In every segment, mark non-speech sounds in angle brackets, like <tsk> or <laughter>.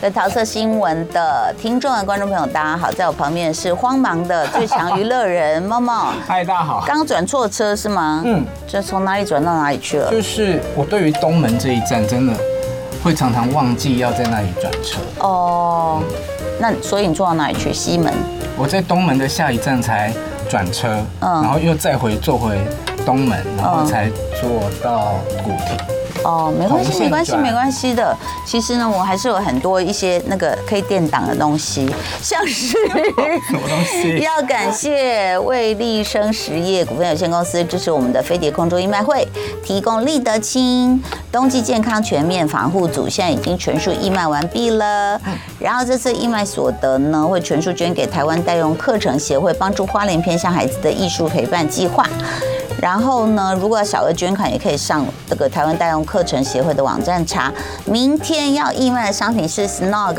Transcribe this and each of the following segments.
跟桃色新闻的听众和观众朋友，大家好，在我旁边是慌忙的最强娱乐人猫猫。<laughs> 嗨，大家好。刚转错车是吗？嗯。这从哪里转到哪里去了？就是我对于东门这一站真的会常常忘记要在那里转车。哦。那所以你坐到哪里去？西门。我在东门的下一站才转车，嗯，然后又再回坐回东门，然后才坐到古亭。哦，没关系，没关系，没关系的。其实呢，我还是有很多一些那个可以垫档的东西，像是 <laughs> 什么东西？<laughs> 要感谢魏立生实业股份有限公司支持我们的飞碟空中义卖会，提供立德清冬季健康全面防护组，现在已经全数义卖完毕了。然后这次义卖所得呢，会全数捐给台湾代用课程协会，帮助花莲偏向孩子的艺术陪伴计划。然后呢，如果要小额捐款，也可以上这个台湾代用课程协会的网站查。明天要义卖的商品是 Snog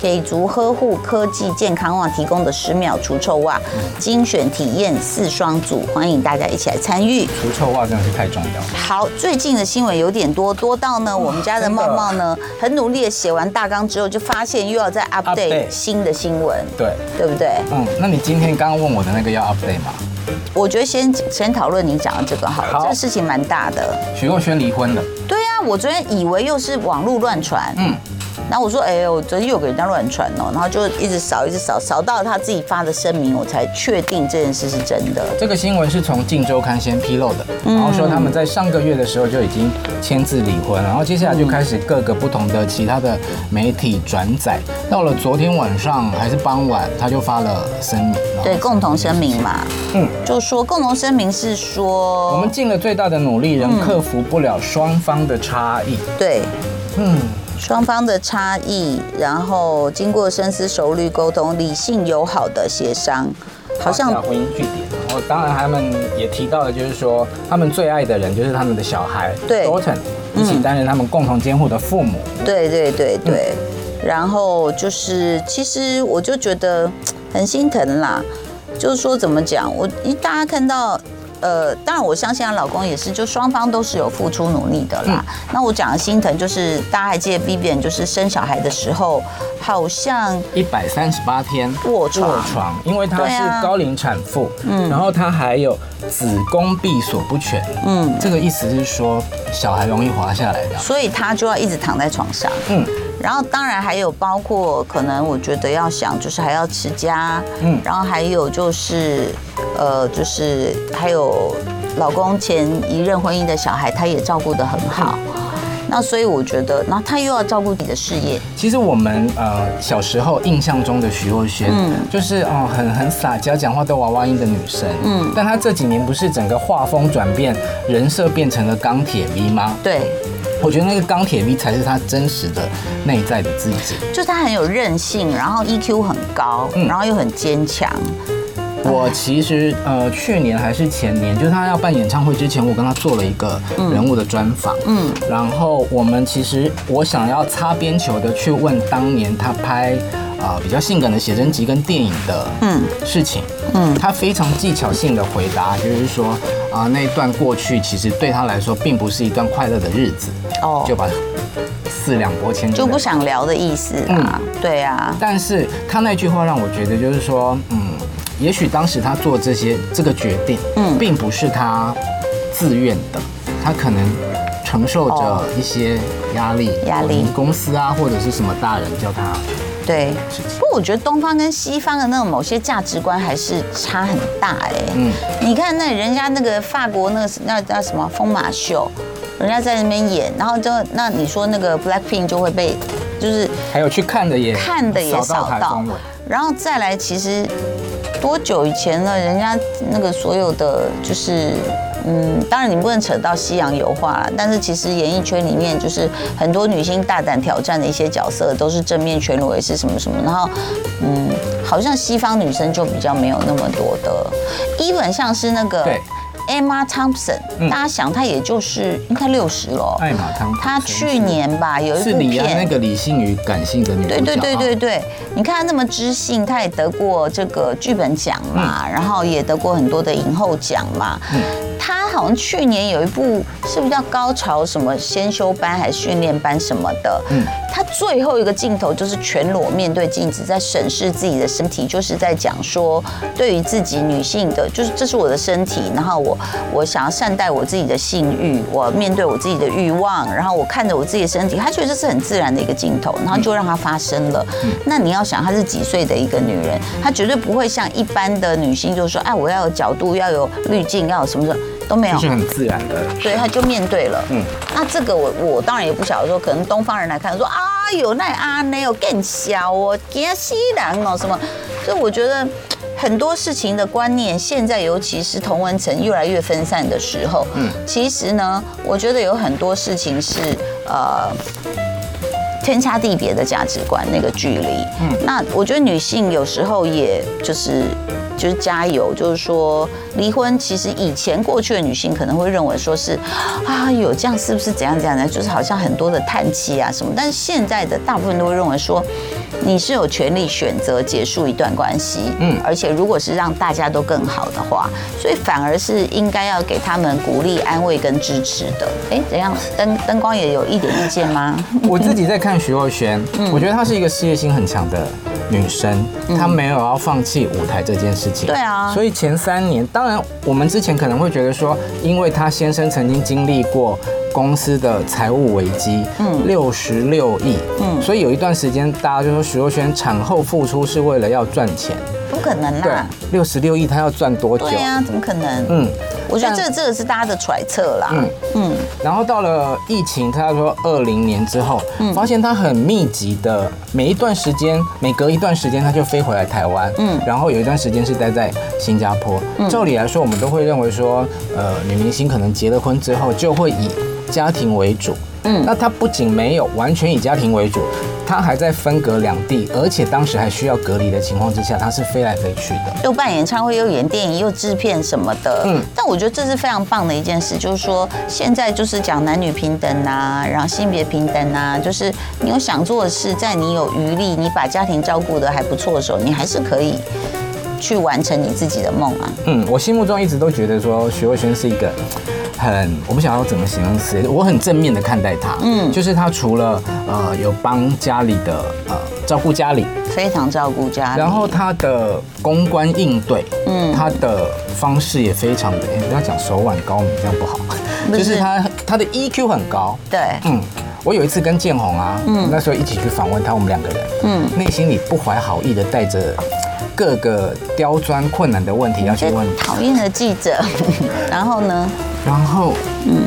给足呵护科技健康网提供的十秒除臭袜，精选体验四双组，欢迎大家一起来参与。除臭袜真的是太重要了。好，最近的新闻有点多，多到呢，我们家的茂茂呢，很努力的写完大纲之后，就发现又要再 update 新的新闻，对，对不对？嗯，那你今天刚刚问我的那个要 update 吗？我觉得先先讨论你讲的这个好了，好，这个事情蛮大的。许若瑄离婚了。对啊，我昨天以为又是网络乱传。嗯。然后我说，哎呦，我昨天又给人家乱传哦，然后就一直扫，一直扫，扫到他自己发的声明，我才确定这件事是真的。这个新闻是从《镜周刊》先披露的，然后说他们在上个月的时候就已经签字离婚，然后接下来就开始各个不同的其他的媒体转载。到了昨天晚上还是傍晚，他就发了声明，对，共同声明嘛，嗯，就说共同声明是说我们尽了最大的努力，仍克服不了双方的差异。对，嗯。双方的差异，然后经过深思熟虑沟通，理性友好的协商，好像婚姻据点。然后当然他们也提到了，就是说他们最爱的人就是他们的小孩，对，Thornton 一起担任他们共同监护的父母。对对对对，然后就是其实我就觉得很心疼啦，就是说怎么讲，我一大家看到。呃，当然我相信她老公也是，就双方都是有付出努力的啦。嗯、那我讲的心疼，就是大家还记得 Vivian 就是生小孩的时候，好像一百三十八天卧床，卧床，因为她是高龄产妇，嗯，然后她还有子宫闭锁不全，嗯，这个意思是说小孩容易滑下来的，所以她就要一直躺在床上，嗯。然后当然还有包括可能我觉得要想就是还要持家，嗯，然后还有就是呃就是还有老公前一任婚姻的小孩，他也照顾得很好，那所以我觉得，然后他又要照顾你的事业。其实我们呃小时候印象中的徐若瑄，嗯，就是哦很很撒娇，讲话都娃娃音的女生，嗯，但她这几年不是整个画风转变，人设变成了钢铁 V 吗？对。我觉得那个钢铁 V 才是他真实的内在的自己，就他很有韧性，然后 EQ 很高，然后又很坚强。我其实呃去年还是前年，就是他要办演唱会之前，我跟他做了一个人物的专访，嗯，然后我们其实我想要擦边球的去问当年他拍。啊，比较性感的写真集跟电影的嗯。事情，嗯，他非常技巧性的回答，就是说啊，那一段过去其实对他来说并不是一段快乐的日子，哦，就把四两拨千斤就不想聊的意思啊，对啊。但是他那句话让我觉得就是说，嗯，也许当时他做这些这个决定，嗯，并不是他自愿的，他可能承受着一些压力，压力，公司啊或者是什么大人叫他。对，不过我觉得东方跟西方的那种某些价值观还是差很大哎。嗯，你看那人家那个法国那个那那什么疯马秀，人家在那边演，然后就那你说那个 Blackpink 就会被，就是还有去看的也看的也少到，然后再来其实多久以前呢，人家那个所有的就是。嗯，当然你不能扯到西洋油画了，但是其实演艺圈里面就是很多女星大胆挑战的一些角色都是正面全裸，也是什么什么，然后嗯，好像西方女生就比较没有那么多的，even 像是那个 Emma Thompson，大家想她也就是应该六十了，艾玛汤，她去年吧有一部片，那个理性与感性的女，对对对对对，你看她那么知性，她也得过这个剧本奖嘛，然后也得过很多的影后奖嘛。他好像去年有一部是不是叫《高潮什么先修班还是训练班什么的？嗯，他最后一个镜头就是全裸面对镜子，在审视自己的身体，就是在讲说，对于自己女性的，就是这是我的身体，然后我我想要善待我自己的性欲，我面对我自己的欲望，然后我看着我自己的身体，他觉得这是很自然的一个镜头，然后就让它发生了。那你要想，她是几岁的一个女人，她绝对不会像一般的女性，就是说，哎，我要有角度，要有滤镜，要有什么的。都没有，是很自然的，对，他就面对了。嗯，那这个我我当然也不晓得说，可能东方人来看说，啊有那啊那有更小哦，惊死人哦什么，所以我觉得很多事情的观念，现在尤其是同文层越来越分散的时候，嗯，其实呢，我觉得有很多事情是呃天差地别的价值观那个距离。嗯，那我觉得女性有时候也就是。就是加油，就是说离婚，其实以前过去的女性可能会认为说是啊，有这样是不是怎样怎样的，就是好像很多的叹气啊什么。但是现在的大部分都会认为说，你是有权利选择结束一段关系，嗯，而且如果是让大家都更好的话，所以反而是应该要给他们鼓励、安慰跟支持的。哎，怎样？灯灯光也有一点意见吗？<laughs> 我自己在看徐若瑄，我觉得她是一个事业心很强的。女生，她没有要放弃舞台这件事情。对啊，所以前三年，当然我们之前可能会觉得说，因为她先生曾经经历过公司的财务危机，嗯，六十六亿，嗯，所以有一段时间大家就说徐若瑄产后复出是为了要赚钱。不可能啦！六十六亿，她要赚多久？对呀，怎么可能？嗯，我觉得这个这个是大家的揣测啦。嗯嗯。然后到了疫情，他说二零年之后，发现他很密集的，每一段时间，每隔一段时间他就飞回来台湾。嗯。然后有一段时间是待在新加坡。照理来说，我们都会认为说，呃，女明星可能结了婚之后就会以家庭为主。嗯。那他不仅没有完全以家庭为主。他还在分隔两地，而且当时还需要隔离的情况之下，他是飞来飞去的，又办演唱会，又演电影，又制片什么的。嗯，但我觉得这是非常棒的一件事，就是说现在就是讲男女平等啊，然后性别平等啊，就是你有想做的事，在你有余力，你把家庭照顾的还不错的时候，你还是可以去完成你自己的梦啊。嗯，我心目中一直都觉得说徐若瑄是一个。很，我不晓得要怎么形容词，我很正面的看待他，嗯，就是他除了呃有帮家里的呃照顾家里，非常照顾家里，然后他的公关应对，嗯，他的方式也非常的，哎，不要讲手腕高明，这样不好，就是他他的 EQ 很高，对，嗯，我有一次跟建宏啊，嗯，那时候一起去访问他，我们两个人，嗯，内心里不怀好意的带着各个刁钻困难的问题要去问。讨厌的记者，<laughs> 然后呢？然后，嗯，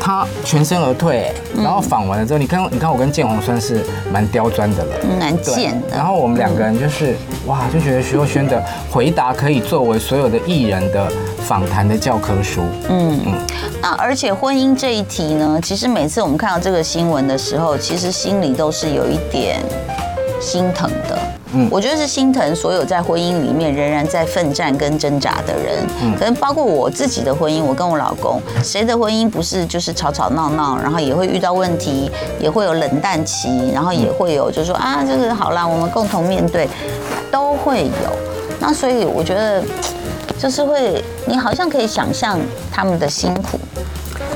他全身而退，然后访完了之后，你看，你看我跟建宏算是蛮刁钻的了，蛮贱的。然后我们两个人就是，哇，就觉得徐若瑄的回答可以作为所有的艺人的访谈的教科书。嗯嗯。那而且婚姻这一题呢，其实每次我们看到这个新闻的时候，其实心里都是有一点心疼的。嗯，我觉得是心疼所有在婚姻里面仍然在奋战跟挣扎的人，嗯，可能包括我自己的婚姻，我跟我老公，谁的婚姻不是就是吵吵闹闹，然后也会遇到问题，也会有冷淡期，然后也会有就是说啊，就是好啦，我们共同面对，都会有。那所以我觉得 <tsk> 就是会，你好像可以想象他们的辛苦。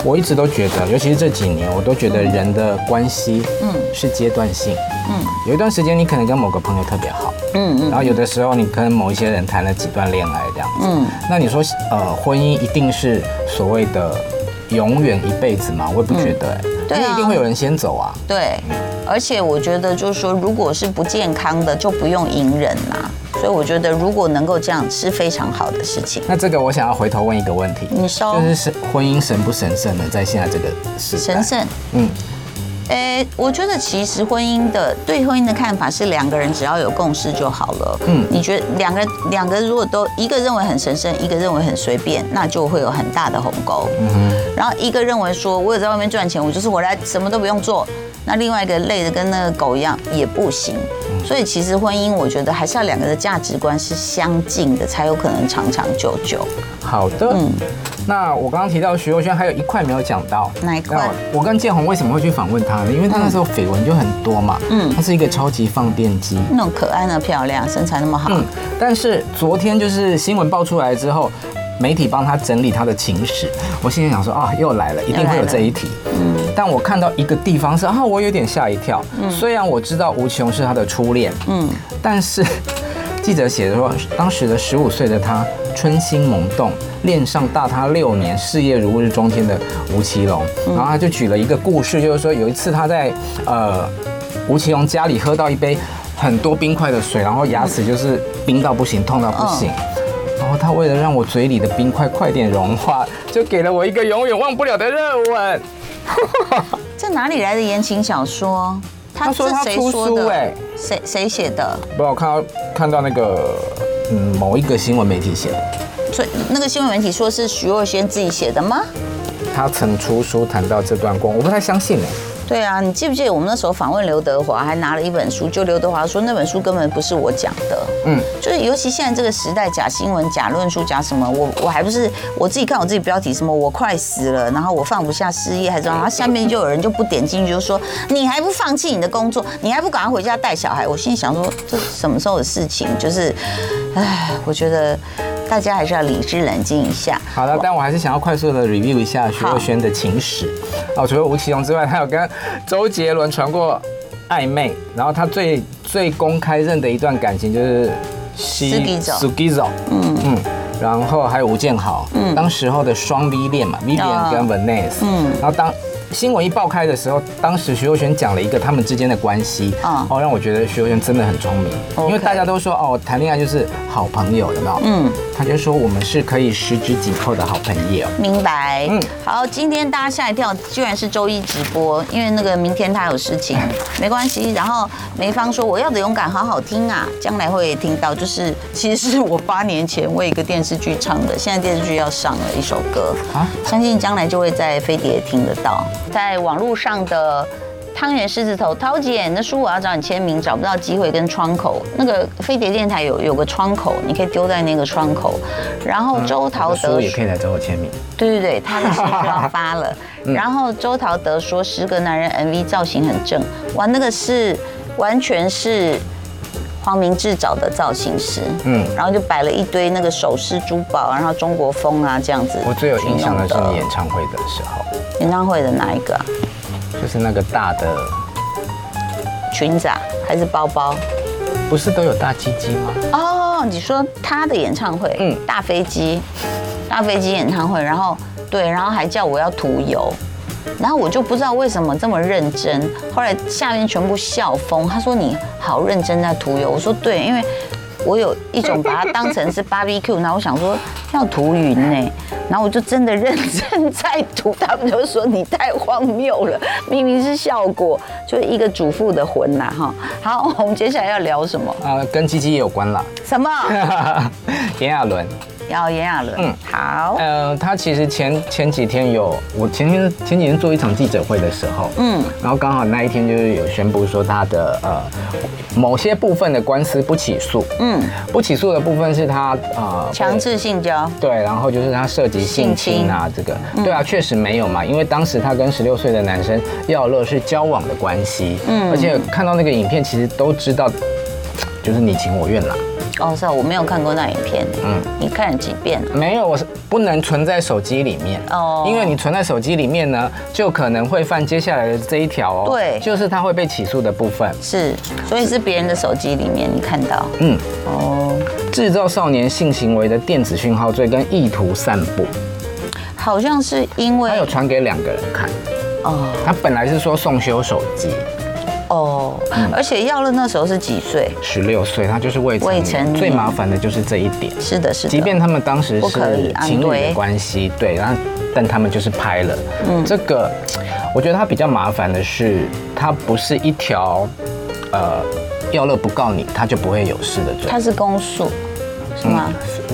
我一直都觉得，尤其是这几年，我都觉得人的关系，嗯，是阶段性，嗯，有一段时间你可能跟某个朋友特别好，嗯嗯，然后有的时候你跟某一些人谈了几段恋爱这样子，嗯，那你说，呃，婚姻一定是所谓的永远一辈子吗？我也不觉得，对，因为一定会有人先走啊，对，而且我觉得就是说，如果是不健康的，就不用隐忍啦。所以我觉得，如果能够这样是非常好的事情。那这个我想要回头问一个问题，你说，就是神婚姻神不神圣呢？在现在这个时代，神圣。嗯，诶，我觉得其实婚姻的对婚姻的看法是两个人只要有共识就好了。嗯，你觉得两个两个如果都一个认为很神圣，一个认为很随便，那就会有很大的鸿沟。嗯哼。然后一个认为说，我有在外面赚钱，我就是回来什么都不用做。那另外一个累的跟那个狗一样也不行。所以其实婚姻，我觉得还是要两个的价值观是相近的，才有可能长长久久。好的，嗯，那我刚刚提到徐若瑄，还有一块没有讲到，哪一块？我跟建宏为什么会去访问她呢？因为她那时候绯闻就很多嘛，嗯，她是一个超级放电机，那种可爱的漂亮，身材那么好，嗯。但是昨天就是新闻爆出来之后，媒体帮他整理他的情史，我心里想说啊，又来了，一定会有这一题。嗯，但我看到一个地方是啊，我有点吓一跳。嗯，虽然我知道吴奇隆是他的初恋，嗯，但是 <laughs> 记者写的说，当时的十五岁的他春心萌动，恋上大他六年、事业如日中天的吴奇隆。然后他就举了一个故事，就是说有一次他在呃吴奇隆家里喝到一杯很多冰块的水，然后牙齿就是冰到不行，痛到不行。他为了让我嘴里的冰块快点融化，就给了我一个永远忘不了的热吻。<laughs> 这哪里来的言情小说？他说他出书哎，谁谁写的？不知道，看到看到那个嗯某一个新闻媒体写的。所以那个新闻媒体说是徐若瑄自己写的吗？他曾出书谈到这段光，我不太相信哎。对啊，你记不记得我们那时候访问刘德华，还拿了一本书，就刘德华说那本书根本不是我讲的。嗯，就是尤其现在这个时代，假新闻、假论述、假什么，我我还不是我自己看我自己标题什么我快死了，然后我放不下事业，还是然后下面就有人就不点进去，就说你还不放弃你的工作，你还不赶快回家带小孩？我心里想说这什么时候的事情？就是，唉，我觉得。大家还是要理智冷静一下。好的，但我还是想要快速的 review 一下徐若瑄的情史。哦，除了吴奇隆之外，他有跟周杰伦传过暧昧，然后他最最公开认的一段感情就是西苏吉走，嗯。嗯，然后还有吴建豪，嗯，当时候的双 V 恋嘛，Vivian 跟 Vanessa，嗯，然后当。新闻一爆开的时候，当时徐若瑄讲了一个他们之间的关系，哦，让我觉得徐若瑄真的很聪明，因为大家都说哦，谈恋爱就是好朋友，有没有？嗯，他就说我们是可以十指紧扣的好朋友。明白。嗯，好，今天大家吓一跳，居然是周一直播，因为那个明天他有事情，<laughs> 没关系。然后梅芳说我要的勇敢好好听啊，将来会听到，就是其实是我八年前为一个电视剧唱的，现在电视剧要上了一首歌啊，相信将来就会在飞碟听得到。在网络上的汤圆狮子头，涛姐，那书我要找你签名，找不到机会跟窗口。那个飞碟电台有有个窗口，你可以丢在那个窗口。然后周陶德、也可以来找我签名。对对对，他的书就要发了。<laughs> 然后周陶德说，十个男人 MV 造型很正，哇，那个是完全是黄明志找的造型师。嗯，然后就摆了一堆那个首饰珠宝，然后中国风啊这样子。我最有印象的是你演唱会的时候。演唱会的哪一个啊？就是那个大的裙子啊，还是包包？不是都有大鸡鸡吗？哦，你说他的演唱会，嗯，大飞机，大飞机演唱会，然后对，然后还叫我要涂油，然后我就不知道为什么这么认真，后来下面全部笑疯，他说你好认真在涂油，我说对，因为。我有一种把它当成是 barbecue，然后我想说要涂云呢，然后我就真的认真在涂，他们就说你太荒谬了，明明是效果，就一个主妇的魂呐哈。好，我们接下来要聊什么？啊、呃，跟鸡鸡有关了。什么？<laughs> 炎亚纶。要炎亚纶，嗯，好，呃，他其实前前几天有，我前天前几天做一场记者会的时候，嗯，然后刚好那一天就是有宣布说他的呃某些部分的官司不起诉，嗯，不起诉的部分是他呃强制性交，对，然后就是他涉及性侵啊，这个，嗯、对啊，确实没有嘛，因为当时他跟十六岁的男生耀乐是交往的关系，嗯，而且看到那个影片，其实都知道就是你情我愿啦。哦，是啊，我没有看过那影片。嗯，你看了几遍？没有，我是不能存在手机里面。哦，因为你存在手机里面呢，就可能会犯接下来的这一条哦。对，就是他会被起诉的部分。是，所以是别人的手机里面你看到。嗯，哦，制造少年性行为的电子讯号罪跟意图散布，好像是因为他有传给两个人看。哦，他本来是说送修手机。哦，而且耀乐那时候是几岁？十六岁，他就是未成年。未成年。最麻烦的就是这一点。是的，是的。即便他们当时是情侣的关系，对，然后但他们就是拍了。嗯，这个我觉得他比较麻烦的是，他不是一条呃，耀乐不告你，他就不会有事的罪。他是公诉，是吗？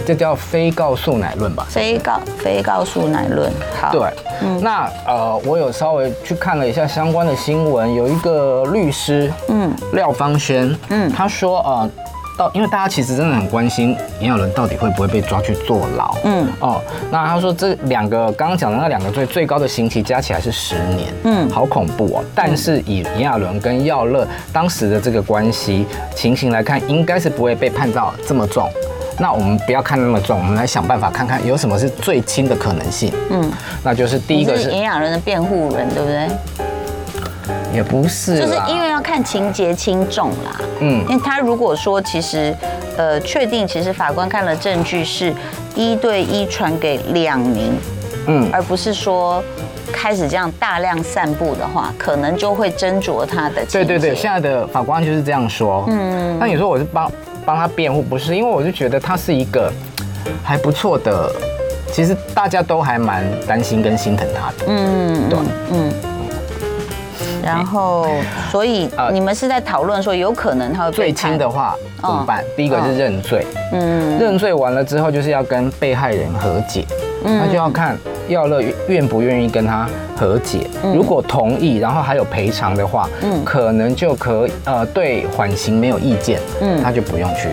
这叫非告诉乃论吧？非告非告诉乃论。好。对。嗯，那呃，我有稍微去看了一下相关的新闻，有一个律师，嗯，廖芳轩，嗯，他说呃，到因为大家其实真的很关心炎亚纶到底会不会被抓去坐牢，嗯，哦，那他说这两个刚刚讲的那两个罪最高的刑期加起来是十年，嗯，好恐怖哦。但是以炎亚纶跟耀乐当时的这个关系情形来看，应该是不会被判到这么重。那我们不要看那么重，我们来想办法看看有什么是最轻的可能性。嗯，那就是第一个是营养人的辩护人，对不对？也不是，就是因为要看情节轻重啦。嗯，因为他如果说其实，呃，确定其实法官看了证据是一对一传给两名，嗯，而不是说开始这样大量散布的话，可能就会斟酌他的。对对对，现在的法官就是这样说。嗯，那你说我是帮帮他辩护，不是？因为我就觉得他是一个还不错的，其实大家都还蛮担心跟心疼他的。嗯，对，嗯。然后，所以 <laughs> 你们是在讨论说，有可能他会最轻的话怎么办？第一个是认罪，嗯，认罪完了之后就是要跟被害人和解，那就要看耀乐愿不愿意跟他和解。如果同意，然后还有赔偿的话，嗯，可能就可以呃对缓刑没有意见，嗯，他就不用去。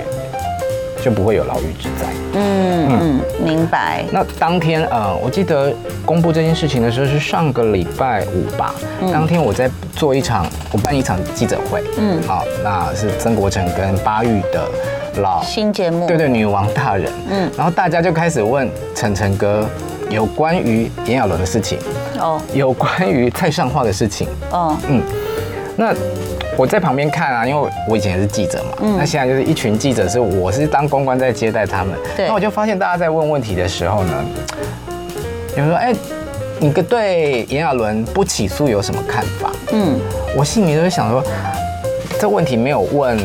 就不会有牢狱之灾。嗯嗯，明白。那当天呃，我记得公布这件事情的时候是上个礼拜五吧。嗯、当天我在做一场，我办一场记者会。嗯，好，那是曾国成跟巴育的老新节目。对对，女王大人。嗯，然后大家就开始问晨晨哥有关于炎亚纶的事情。哦。有关于蔡尚樺的事情。哦。嗯，那。我在旁边看啊，因为我以前也是记者嘛，嗯，那现在就是一群记者，是我是当公关在接待他们，对，那我就发现大家在问问题的时候呢，有人说，哎，你个对炎亚纶不起诉有什么看法？嗯，我心里就会想说，这问题没有问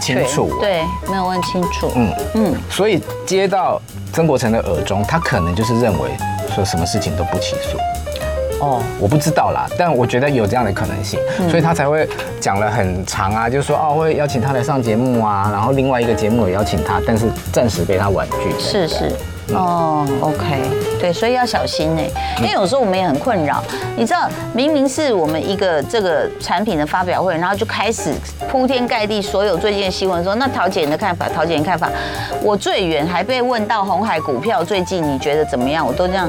清楚，对，没有问清楚，嗯嗯，所以接到曾国成的耳中，他可能就是认为说什么事情都不起诉。哦，我不知道啦，但我觉得有这样的可能性，嗯、所以他才会讲了很长啊，就是说哦会邀请他来上节目啊，然后另外一个节目也邀请他，但是暂时被他婉拒。是是，嗯、哦，OK，对，所以要小心呢，因为有时候我们也很困扰，你知道，明明是我们一个这个产品的发表会，然后就开始铺天盖地所有最近的新闻说，那桃姐你的看法，桃姐你的看法，我最远还被问到红海股票最近你觉得怎么样，我都这样，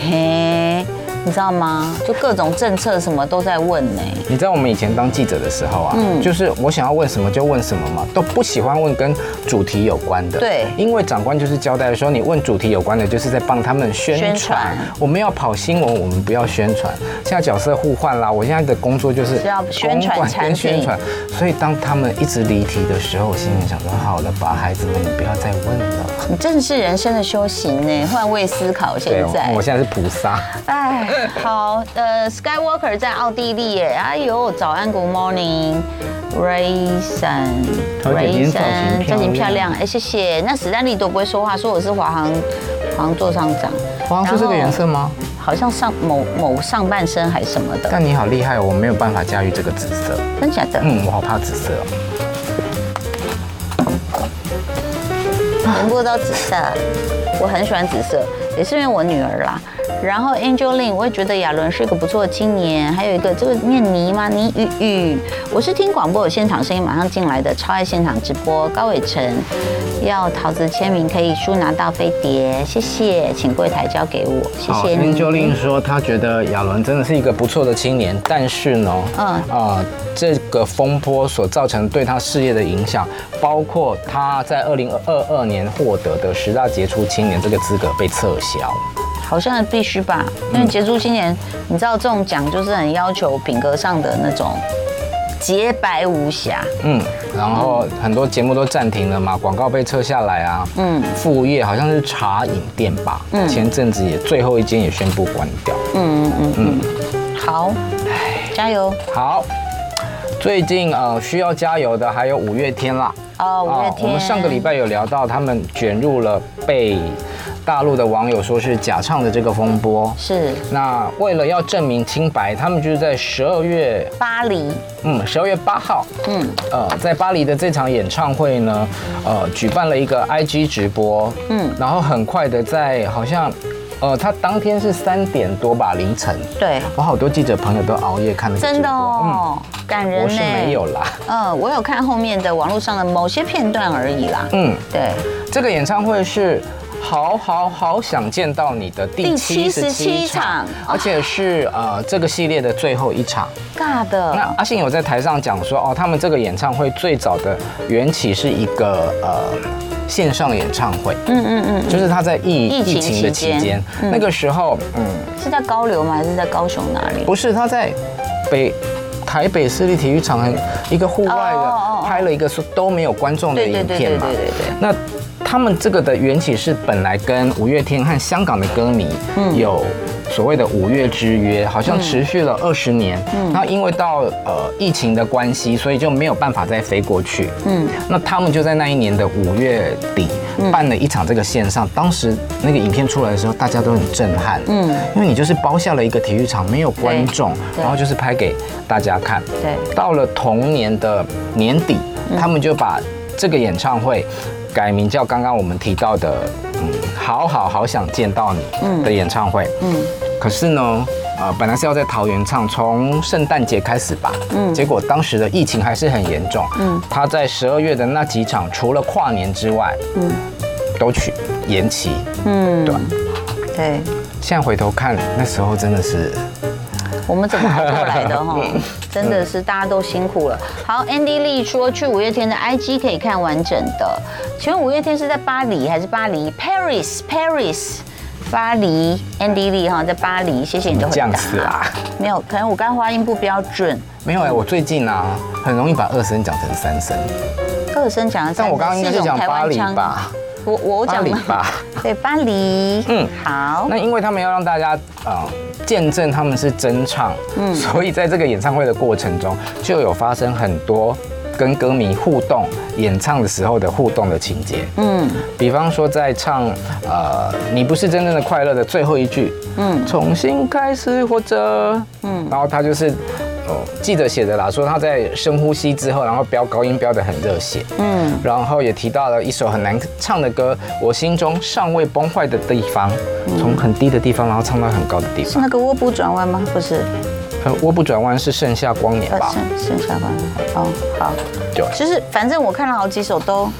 嘿。你知道吗？就各种政策什么都在问呢。你知道我们以前当记者的时候啊，嗯，就是我想要问什么就问什么嘛，都不喜欢问跟主题有关的。对，因为长官就是交代说，你问主题有关的，就是在帮他们宣传。我们要跑新闻，我们不要宣传。现在角色互换啦，我现在的工作就是要宣传跟宣传。所以当他们一直离题的时候，我心里想说，好了吧，孩子们，你不要再问了。你正是人生的修行呢，换位思考。现在，我现在是菩萨。哎。好，呃，Skywalker 在奥地利耶，哎呦，早安，Good morning，Rayson，Rayson，造型漂亮，哎，谢谢。那史丹利都不会说话，说我是华航，华航座上长。华航是这个颜色吗？好像上某某上半身还是什么的。但你好厉害，我没有办法驾驭这个紫色。真假的？嗯，我好怕紫色哦。全部都紫色，我很喜欢紫色，也是因为我女儿啦。然后 Angeline，我也觉得亚伦是一个不错的青年。还有一个这个念尼吗？尼雨雨，我是听广播有现场声音马上进来的，超爱现场直播。高伟成要桃子签名，可以书拿到飞碟，谢谢，请柜台交给我，谢谢你。Angeline 说他觉得亚伦真的是一个不错的青年，但是呢，嗯啊、呃，这个风波所造成对他事业的影响，包括他在二零二二年获得的十大杰出青年这个资格被撤销。好像必须吧，因为杰出青年，你知道这种奖就是很要求品格上的那种洁白无瑕。嗯，然后很多节目都暂停了嘛，广告被撤下来啊。嗯，副业好像是茶饮店吧。嗯，前阵子也最后一间也宣布关掉。嗯嗯嗯嗯，好，加油。好，最近呃需要加油的还有五月天啦。哦，五月天。我们上个礼拜有聊到他们卷入了被。大陆的网友说是假唱的这个风波。是，那为了要证明清白，他们就是在十二月巴黎，嗯，十二月八号，嗯，呃，在巴黎的这场演唱会呢，呃，举办了一个 IG 直播，嗯，然后很快的在好像，呃，他当天是三点多吧，凌晨，对，我好多记者朋友都熬夜看那个直播，真的哦，嗯、感人。我是没有啦，嗯，我有看后面的网络上的某些片段而已啦，嗯，对，这个演唱会是。好好好想见到你的第七十七场，而且是呃这个系列的最后一场。尬的。那阿信有在台上讲说，哦，他们这个演唱会最早的缘起是一个呃线上演唱会。嗯嗯嗯。就是他在疫疫情的期间，那个时候，嗯，是在高流吗？还是在高雄哪里？不是，他在北台北市立体育场一个户外的拍了一个说都没有观众的影片嘛。对对对对。那。他们这个的缘起是本来跟五月天和香港的歌迷有所谓的五月之约，好像持续了二十年。嗯，那因为到呃疫情的关系，所以就没有办法再飞过去。嗯，那他们就在那一年的五月底办了一场这个线上。当时那个影片出来的时候，大家都很震撼。嗯，因为你就是包下了一个体育场，没有观众，然后就是拍给大家看。对，到了同年的年底，他们就把这个演唱会。改名叫刚刚我们提到的，嗯，好好好想见到你的演唱会，嗯，可是呢，呃，本来是要在桃园唱，从圣诞节开始吧，嗯，结果当时的疫情还是很严重，嗯，他在十二月的那几场，除了跨年之外，嗯，都取延期，嗯，对，对，现在回头看，那时候真的是。我们怎么熬过来的哈？<laughs> 真的是大家都辛苦了。好，Andy Lee 说去五月天的 IG 可以看完整的。请问五月天是在巴黎还是巴黎？Paris，Paris，巴黎。Andy Lee 哈在巴黎，谢谢你的回答。这样子啊？没有，可能我刚刚发音不标准。没有哎，我最近啊很容易把二声讲成三声。二声讲成三声，但我刚刚应该是讲巴黎吧？我我讲了吧？<laughs> 对，巴黎。嗯，好。那因为他们要让大家啊。见证他们是真唱，嗯，所以在这个演唱会的过程中，就有发生很多跟歌迷互动、演唱的时候的互动的情节，嗯，比方说在唱呃“你不是真正的快乐”的最后一句，嗯，重新开始活着，嗯，然后他就是。哦，记者写的啦，说他在深呼吸之后，然后飙高音飙得很热血，嗯，然后也提到了一首很难唱的歌，我心中尚未崩坏的地方，从很低的地方，然后唱到很高的地方。是那个卧不转弯吗？不是，呃，卧不转弯是盛夏光年吧？盛夏光年。哦，好，对，其实反正我看了好几首都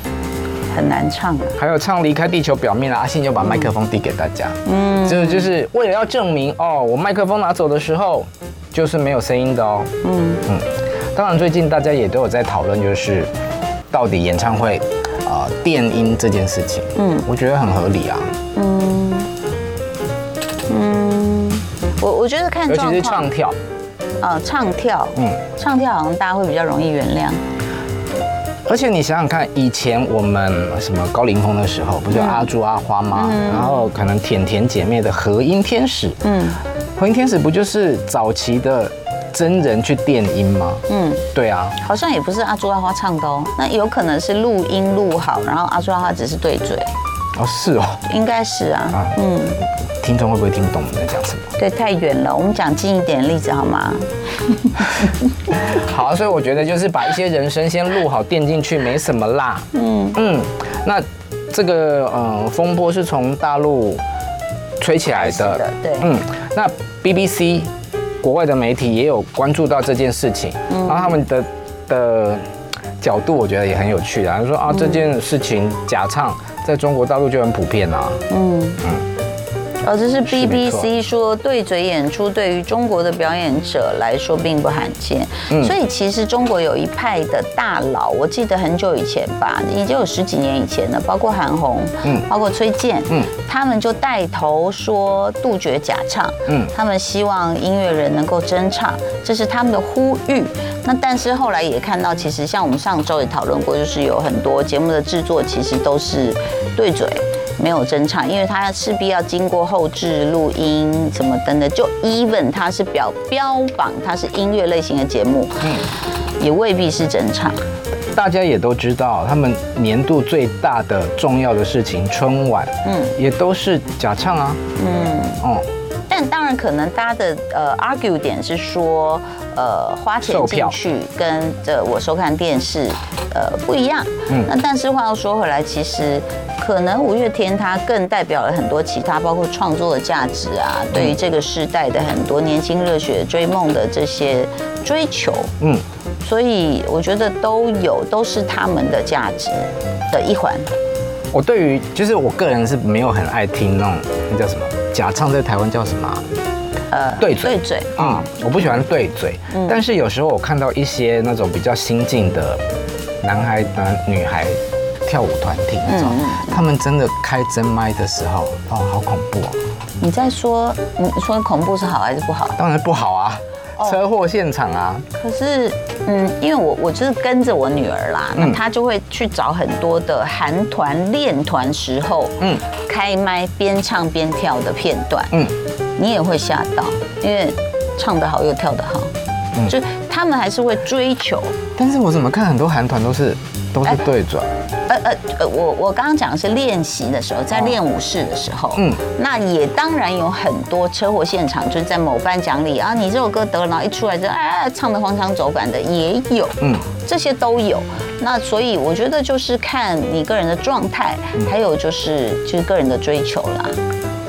很难唱的，还有唱离开地球表面了，阿信就把麦克风递给大家，嗯，就就是为了要证明哦，我麦克风拿走的时候。就是没有声音的哦。嗯嗯，当然最近大家也都有在讨论，就是到底演唱会啊、呃、电音这件事情。嗯，我觉得很合理啊。嗯嗯，我我觉得看尤其是唱跳。啊、呃，唱跳。嗯，唱跳好像大家会比较容易原谅。而且你想想看，以前我们什么高凌风的时候，不就阿朱阿花吗？嗯、然后可能甜甜姐妹的和音天使。嗯。和音天使不就是早期的真人去电音吗？嗯，对啊，好像也不是阿朱阿花唱的哦，那有可能是录音录好，然后阿朱阿花只是对嘴。哦，是哦，应该是啊。啊嗯，听众会不会听不懂我们在讲什么？对，太远了，我们讲近一点的例子好吗？<laughs> 好，所以我觉得就是把一些人声先录好垫进去，没什么啦。嗯嗯，那这个呃风波是从大陆。吹起来的，对，嗯，那 BBC 国外的媒体也有关注到这件事情，然后他们的的角度，我觉得也很有趣啊，他说啊，这件事情假唱在中国大陆就很普遍啊，嗯。嗯。哦，这是 BBC 说对嘴演出对于中国的表演者来说并不罕见，嗯，所以其实中国有一派的大佬，我记得很久以前吧，已经有十几年以前了，包括韩红，嗯，包括崔健，嗯，他们就带头说杜绝假唱，嗯，他们希望音乐人能够真唱，这是他们的呼吁。那但是后来也看到，其实像我们上周也讨论过，就是有很多节目的制作其实都是对嘴。没有真唱，因为他势必要经过后置录音什么等等，就 even 它是表标榜它是音乐类型的节目，嗯，也未必是真唱。大家也都知道，他们年度最大的重要的事情春晚，嗯，也都是假唱啊，嗯，哦，但当然可能大家的呃 argue 点是说。呃，花钱进去跟这我收看电视，呃，不一样。嗯，那但是话又说回来，其实可能五月天它更代表了很多其他，包括创作的价值啊，对于这个时代的很多年轻热血追梦的这些追求。嗯，所以我觉得都有，都是他们的价值的一环。我对于就是我个人是没有很爱听那种那叫什么假唱，在台湾叫什么、啊？呃，对嘴。对嘴。嗯，我不喜欢对嘴。嗯。但是有时候我看到一些那种比较新进的男孩、男女孩跳舞团体那种，嗯、他们真的开真麦的时候，哦，好恐怖哦。你在说，你说恐怖是好还是不好？当然不好啊。车祸现场啊！可是，嗯，因为我我就是跟着我女儿啦，那她就会去找很多的韩团练团时候，嗯，开麦边唱边跳的片段，嗯，你也会吓到，因为唱得好又跳得好，嗯，就他们还是会追求。但是我怎么看很多韩团都是都是对转。呃呃呃，我我刚刚讲的是练习的时候，在练舞室的时候，嗯，那也当然有很多车祸现场，就是在某颁奖礼啊，你这首歌得了，然后一出来就哎唱的荒腔走板的也有，嗯，这些都有。那所以我觉得就是看你个人的状态，还有就是就是个人的追求啦。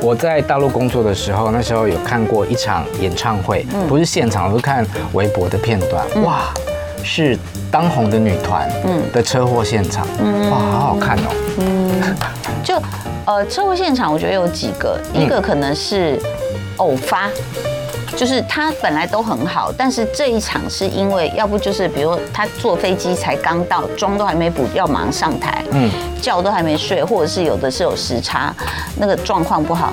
我在大陆工作的时候，那时候有看过一场演唱会，不是现场，我是看微博的片段，哇。是当红的女团，嗯，的车祸现场，嗯，哇，好好看哦，嗯，就呃，车祸现场，我觉得有几个，一个可能是偶发，就是他本来都很好，但是这一场是因为要不就是比如他坐飞机才刚到，妆都还没补，要忙上上台，嗯，觉都还没睡，或者是有的是有时差，那个状况不好。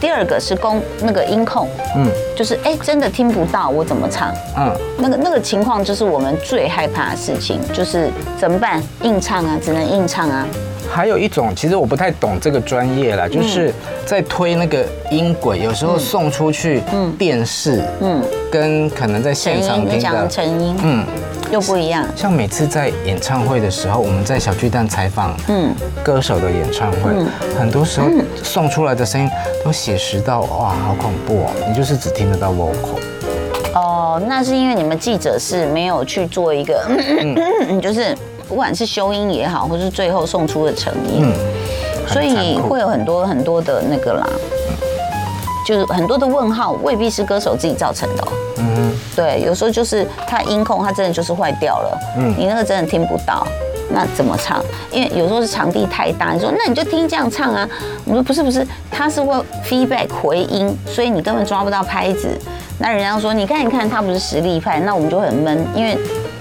第二个是公那个音控，嗯，就是哎、欸，真的听不到我怎么唱，嗯，那个那个情况就是我们最害怕的事情，就是怎么办？硬唱啊，只能硬唱啊。还有一种，其实我不太懂这个专业啦，就是在推那个音轨，有时候送出去电视，嗯，跟可能在现场听的成音，嗯。又不一样，像每次在演唱会的时候，我们在小巨蛋采访，嗯，歌手的演唱会，很多时候送出来的声音都写实到哇，好恐怖哦！你就是只听得到 vocal。哦，那是因为你们记者是没有去做一个，嗯，<clears throat> 就是不管是修音也好，或是最后送出的成音，嗯，所以会有很多很多的那个啦。就是很多的问号，未必是歌手自己造成的。嗯，对，有时候就是他音控，他真的就是坏掉了。嗯，你那个真的听不到，那怎么唱？因为有时候是场地太大，你说那你就听这样唱啊。我说不是不是，他是会 feedback 回音，所以你根本抓不到拍子。那人家说你看你看，他不是实力派，那我们就很闷，因为。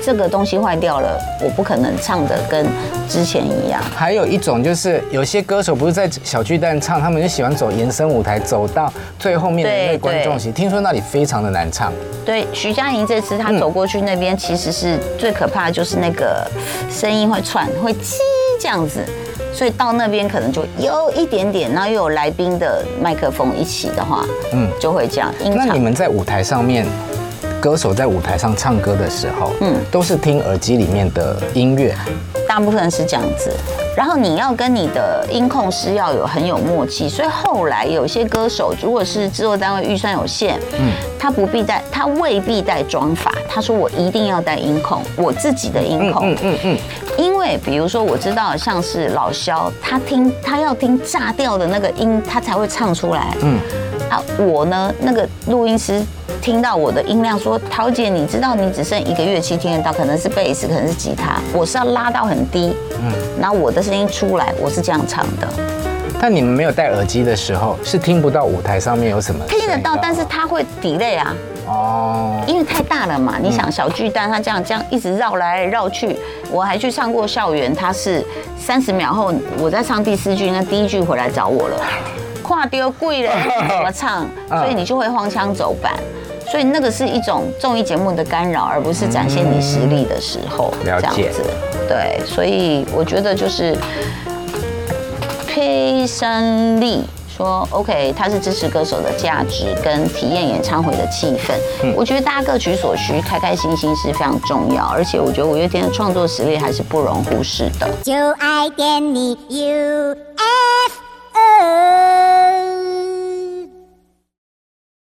这个东西坏掉了，我不可能唱的跟之前一样。还有一种就是，有些歌手不是在小巨蛋唱，他们就喜欢走延伸舞台，走到最后面的那观众席。听说那里非常的难唱。对，徐佳莹这次她走过去那边，其实是最可怕的就是那个声音会串，会叽这样子，所以到那边可能就有一点点，然后又有来宾的麦克风一起的话，嗯，就会这样。那你们在舞台上面？歌手在舞台上唱歌的时候，嗯，都是听耳机里面的音乐，大部分是这样子。然后你要跟你的音控师要有很有默契，所以后来有些歌手如果是制作单位预算有限，嗯，他不必带，他未必带妆法，他说我一定要带音控，我自己的音控，嗯嗯嗯，因为比如说我知道像是老萧，他听他要听炸掉的那个音，他才会唱出来，嗯，啊，我呢那个录音师。听到我的音量说，桃姐，你知道你只剩一个乐器听得到，可能是贝斯，可能是吉他，我是要拉到很低，嗯，然后我的声音出来，我是这样唱的。但你们没有戴耳机的时候，是听不到舞台上面有什么？听得到，但是它会 delay 啊，哦，因为太大了嘛。你想小巨蛋，它这样这样一直绕来绕去，我还去唱过校园，它是三十秒后我在唱第四句，那第一句回来找我了，跨丢贵了，<laughs> 怎么唱？所以你就会荒腔走板。所以那个是一种综艺节目的干扰，而不是展现你实力的时候。这样子。对，所以我觉得就是佩珊丽说，OK，他是支持歌手的价值跟体验演唱会的气氛。嗯，我觉得大家各取所需，开开心心是非常重要。而且我觉得五月天的创作实力还是不容忽视的。就爱点你 UFO